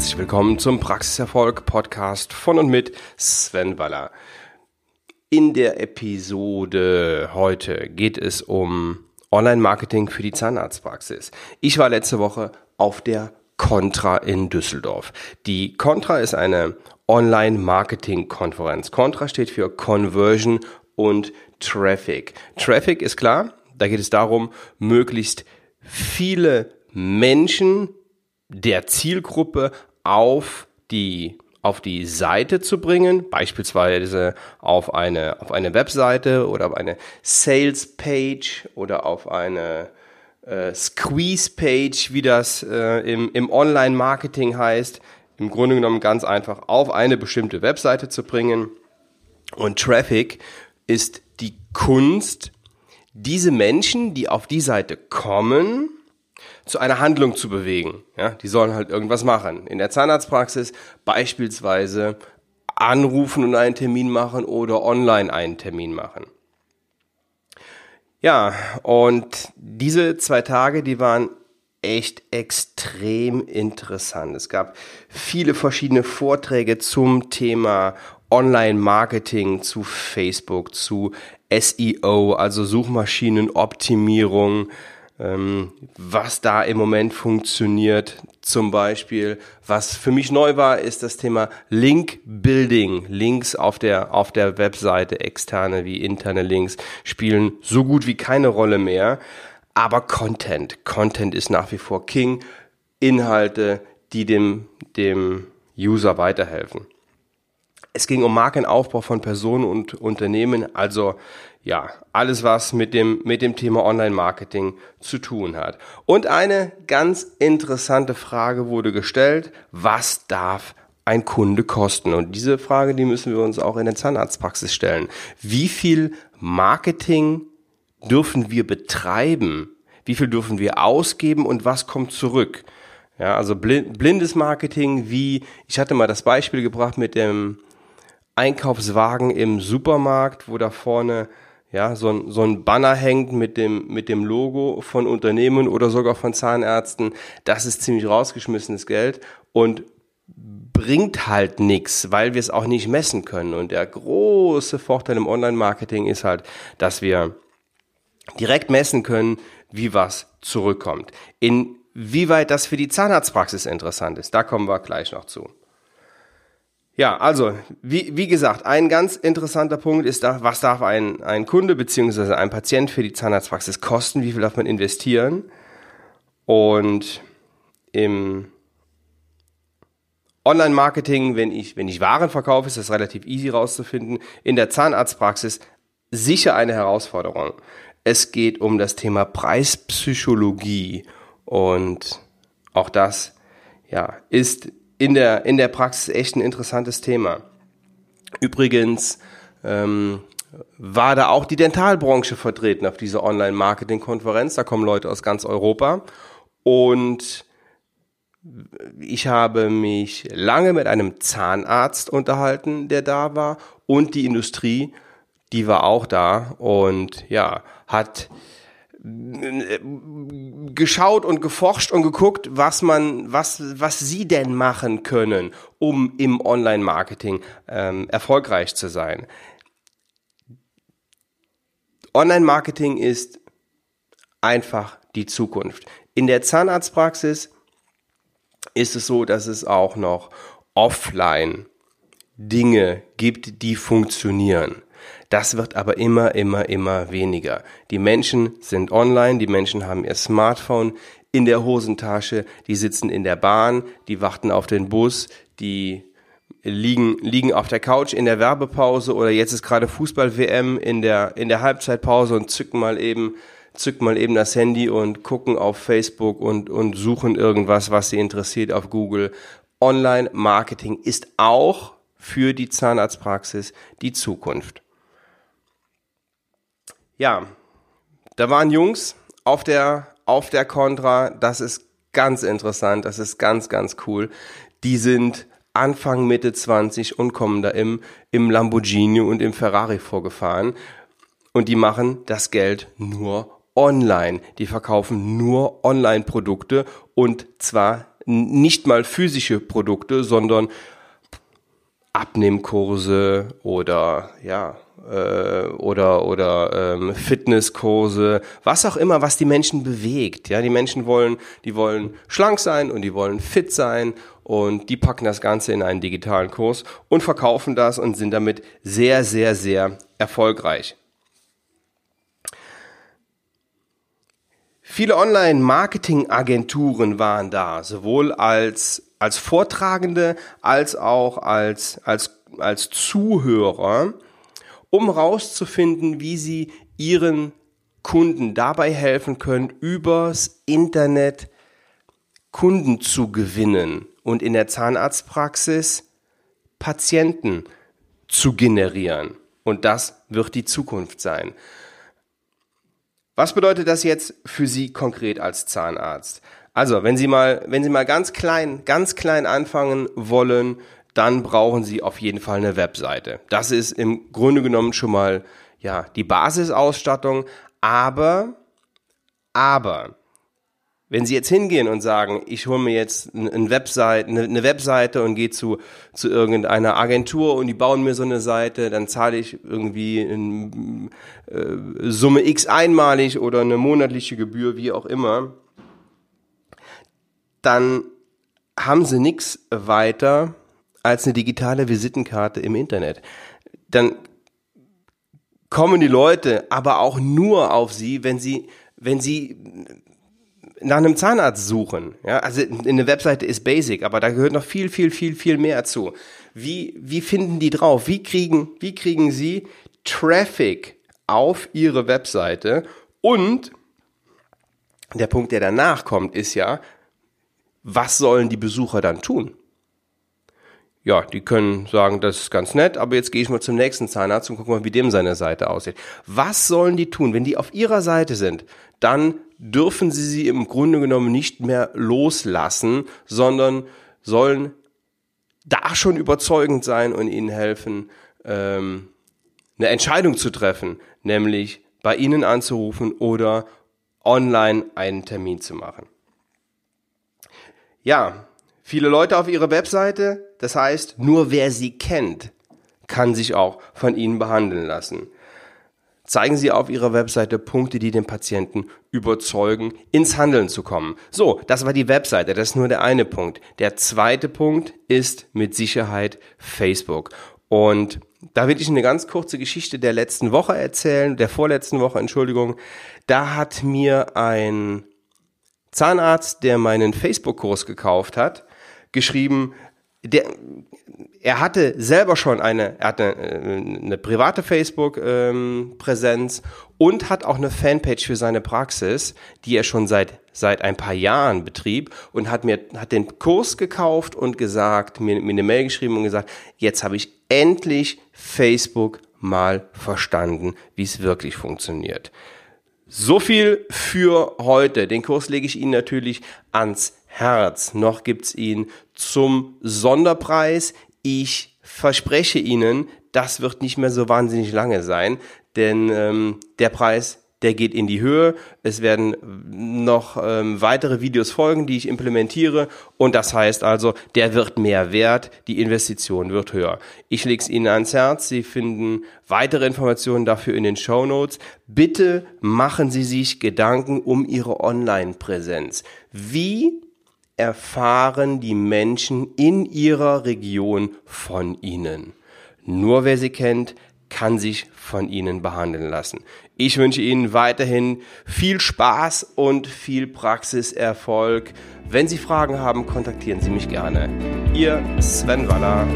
herzlich willkommen zum Praxiserfolg Podcast von und mit Sven Waller. In der Episode heute geht es um Online-Marketing für die Zahnarztpraxis. Ich war letzte Woche auf der Contra in Düsseldorf. Die Contra ist eine Online-Marketing-Konferenz. Contra steht für Conversion und Traffic. Traffic ist klar, da geht es darum, möglichst viele Menschen der Zielgruppe auf die auf die Seite zu bringen, beispielsweise auf eine, auf eine Webseite oder auf eine Sales Page oder auf eine äh, Squeeze Page, wie das äh, im, im Online-Marketing heißt. Im Grunde genommen ganz einfach auf eine bestimmte Webseite zu bringen. Und Traffic ist die Kunst, diese Menschen, die auf die Seite kommen, zu einer Handlung zu bewegen. Ja, die sollen halt irgendwas machen. In der Zahnarztpraxis beispielsweise anrufen und einen Termin machen oder online einen Termin machen. Ja, und diese zwei Tage, die waren echt extrem interessant. Es gab viele verschiedene Vorträge zum Thema Online-Marketing, zu Facebook, zu SEO, also Suchmaschinenoptimierung, ähm, was da im Moment funktioniert. Zum Beispiel, was für mich neu war, ist das Thema Link Building. Links auf der, auf der Webseite, externe wie interne Links, spielen so gut wie keine Rolle mehr. Aber Content. Content ist nach wie vor King. Inhalte, die dem, dem User weiterhelfen. Es ging um Markenaufbau von Personen und Unternehmen, also ja, alles was mit dem, mit dem Thema Online-Marketing zu tun hat. Und eine ganz interessante Frage wurde gestellt, was darf ein Kunde kosten? Und diese Frage, die müssen wir uns auch in der Zahnarztpraxis stellen. Wie viel Marketing dürfen wir betreiben? Wie viel dürfen wir ausgeben und was kommt zurück? Ja, also blindes Marketing, wie, ich hatte mal das Beispiel gebracht mit dem Einkaufswagen im Supermarkt, wo da vorne ja, so ein, so ein Banner hängt mit dem, mit dem Logo von Unternehmen oder sogar von Zahnärzten, das ist ziemlich rausgeschmissenes Geld und bringt halt nichts, weil wir es auch nicht messen können. Und der große Vorteil im Online-Marketing ist halt, dass wir direkt messen können, wie was zurückkommt. Inwieweit das für die Zahnarztpraxis interessant ist, da kommen wir gleich noch zu. Ja, also, wie, wie gesagt, ein ganz interessanter Punkt ist da, was darf ein, ein Kunde beziehungsweise ein Patient für die Zahnarztpraxis kosten, wie viel darf man investieren? Und im Online-Marketing, wenn ich, wenn ich Waren verkaufe, ist das relativ easy rauszufinden. In der Zahnarztpraxis sicher eine Herausforderung. Es geht um das Thema Preispsychologie und auch das ja, ist in der, in der Praxis echt ein interessantes Thema. Übrigens ähm, war da auch die Dentalbranche vertreten auf dieser Online-Marketing-Konferenz. Da kommen Leute aus ganz Europa. Und ich habe mich lange mit einem Zahnarzt unterhalten, der da war. Und die Industrie, die war auch da. Und ja, hat geschaut und geforscht und geguckt, was man, was, was sie denn machen können, um im Online-Marketing ähm, erfolgreich zu sein. Online-Marketing ist einfach die Zukunft. In der Zahnarztpraxis ist es so, dass es auch noch offline Dinge gibt, die funktionieren. Das wird aber immer, immer, immer weniger. Die Menschen sind online, die Menschen haben ihr Smartphone in der Hosentasche, die sitzen in der Bahn, die warten auf den Bus, die liegen, liegen auf der Couch in der Werbepause oder jetzt ist gerade Fußball-WM in der, in der Halbzeitpause und zücken mal eben, zücken mal eben das Handy und gucken auf Facebook und, und suchen irgendwas, was sie interessiert auf Google. Online-Marketing ist auch für die Zahnarztpraxis die Zukunft. Ja, da waren Jungs auf der, auf der Contra. Das ist ganz interessant. Das ist ganz, ganz cool. Die sind Anfang, Mitte 20 und kommen da im, im Lamborghini und im Ferrari vorgefahren. Und die machen das Geld nur online. Die verkaufen nur Online-Produkte und zwar nicht mal physische Produkte, sondern Abnehmkurse oder ja äh, oder oder ähm, Fitnesskurse, was auch immer, was die Menschen bewegt. Ja, die Menschen wollen, die wollen schlank sein und die wollen fit sein und die packen das Ganze in einen digitalen Kurs und verkaufen das und sind damit sehr sehr sehr erfolgreich. Viele Online-Marketing-Agenturen waren da, sowohl als, als Vortragende als auch als, als, als Zuhörer, um rauszufinden, wie sie ihren Kunden dabei helfen können, übers Internet Kunden zu gewinnen und in der Zahnarztpraxis Patienten zu generieren. Und das wird die Zukunft sein. Was bedeutet das jetzt für Sie konkret als Zahnarzt? Also, wenn Sie mal, wenn Sie mal ganz klein, ganz klein anfangen wollen, dann brauchen Sie auf jeden Fall eine Webseite. Das ist im Grunde genommen schon mal, ja, die Basisausstattung. Aber, aber, wenn Sie jetzt hingehen und sagen, ich hole mir jetzt eine Webseite, eine Webseite und gehe zu, zu irgendeiner Agentur und die bauen mir so eine Seite, dann zahle ich irgendwie in, äh, Summe X einmalig oder eine monatliche Gebühr, wie auch immer, dann haben Sie nichts weiter als eine digitale Visitenkarte im Internet. Dann kommen die Leute aber auch nur auf Sie, wenn Sie, wenn Sie nach einem Zahnarzt suchen. Ja, also eine Webseite ist basic, aber da gehört noch viel, viel, viel, viel mehr zu. Wie, wie finden die drauf? Wie kriegen, wie kriegen sie Traffic auf ihre Webseite? Und der Punkt, der danach kommt, ist ja, was sollen die Besucher dann tun? ja, die können sagen, das ist ganz nett, aber jetzt gehe ich mal zum nächsten Zahnarzt und gucke mal, wie dem seine Seite aussieht. Was sollen die tun? Wenn die auf ihrer Seite sind, dann dürfen sie sie im Grunde genommen nicht mehr loslassen, sondern sollen da schon überzeugend sein und ihnen helfen, ähm, eine Entscheidung zu treffen, nämlich bei ihnen anzurufen oder online einen Termin zu machen. Ja, viele Leute auf ihrer Webseite, das heißt, nur wer sie kennt, kann sich auch von ihnen behandeln lassen. Zeigen Sie auf Ihrer Webseite Punkte, die den Patienten überzeugen, ins Handeln zu kommen. So, das war die Webseite, das ist nur der eine Punkt. Der zweite Punkt ist mit Sicherheit Facebook. Und da will ich eine ganz kurze Geschichte der letzten Woche erzählen, der vorletzten Woche, Entschuldigung. Da hat mir ein Zahnarzt, der meinen Facebook-Kurs gekauft hat, geschrieben, der, er hatte selber schon eine, er hatte eine, äh, eine private Facebook-Präsenz ähm, und hat auch eine Fanpage für seine Praxis, die er schon seit seit ein paar Jahren betrieb und hat mir hat den Kurs gekauft und gesagt, mir, mir eine Mail geschrieben und gesagt, jetzt habe ich endlich Facebook mal verstanden, wie es wirklich funktioniert. So viel für heute. Den Kurs lege ich Ihnen natürlich ans Herz. Noch gibt's ihn zum Sonderpreis. Ich verspreche Ihnen, das wird nicht mehr so wahnsinnig lange sein, denn ähm, der Preis der geht in die Höhe. Es werden noch ähm, weitere Videos folgen, die ich implementiere. Und das heißt also, der wird mehr wert, die Investition wird höher. Ich lege es Ihnen ans Herz. Sie finden weitere Informationen dafür in den Show Notes. Bitte machen Sie sich Gedanken um Ihre Online-Präsenz. Wie erfahren die Menschen in ihrer Region von Ihnen? Nur wer sie kennt, kann sich von Ihnen behandeln lassen. Ich wünsche Ihnen weiterhin viel Spaß und viel Praxiserfolg. Wenn Sie Fragen haben, kontaktieren Sie mich gerne. Ihr Sven Waller.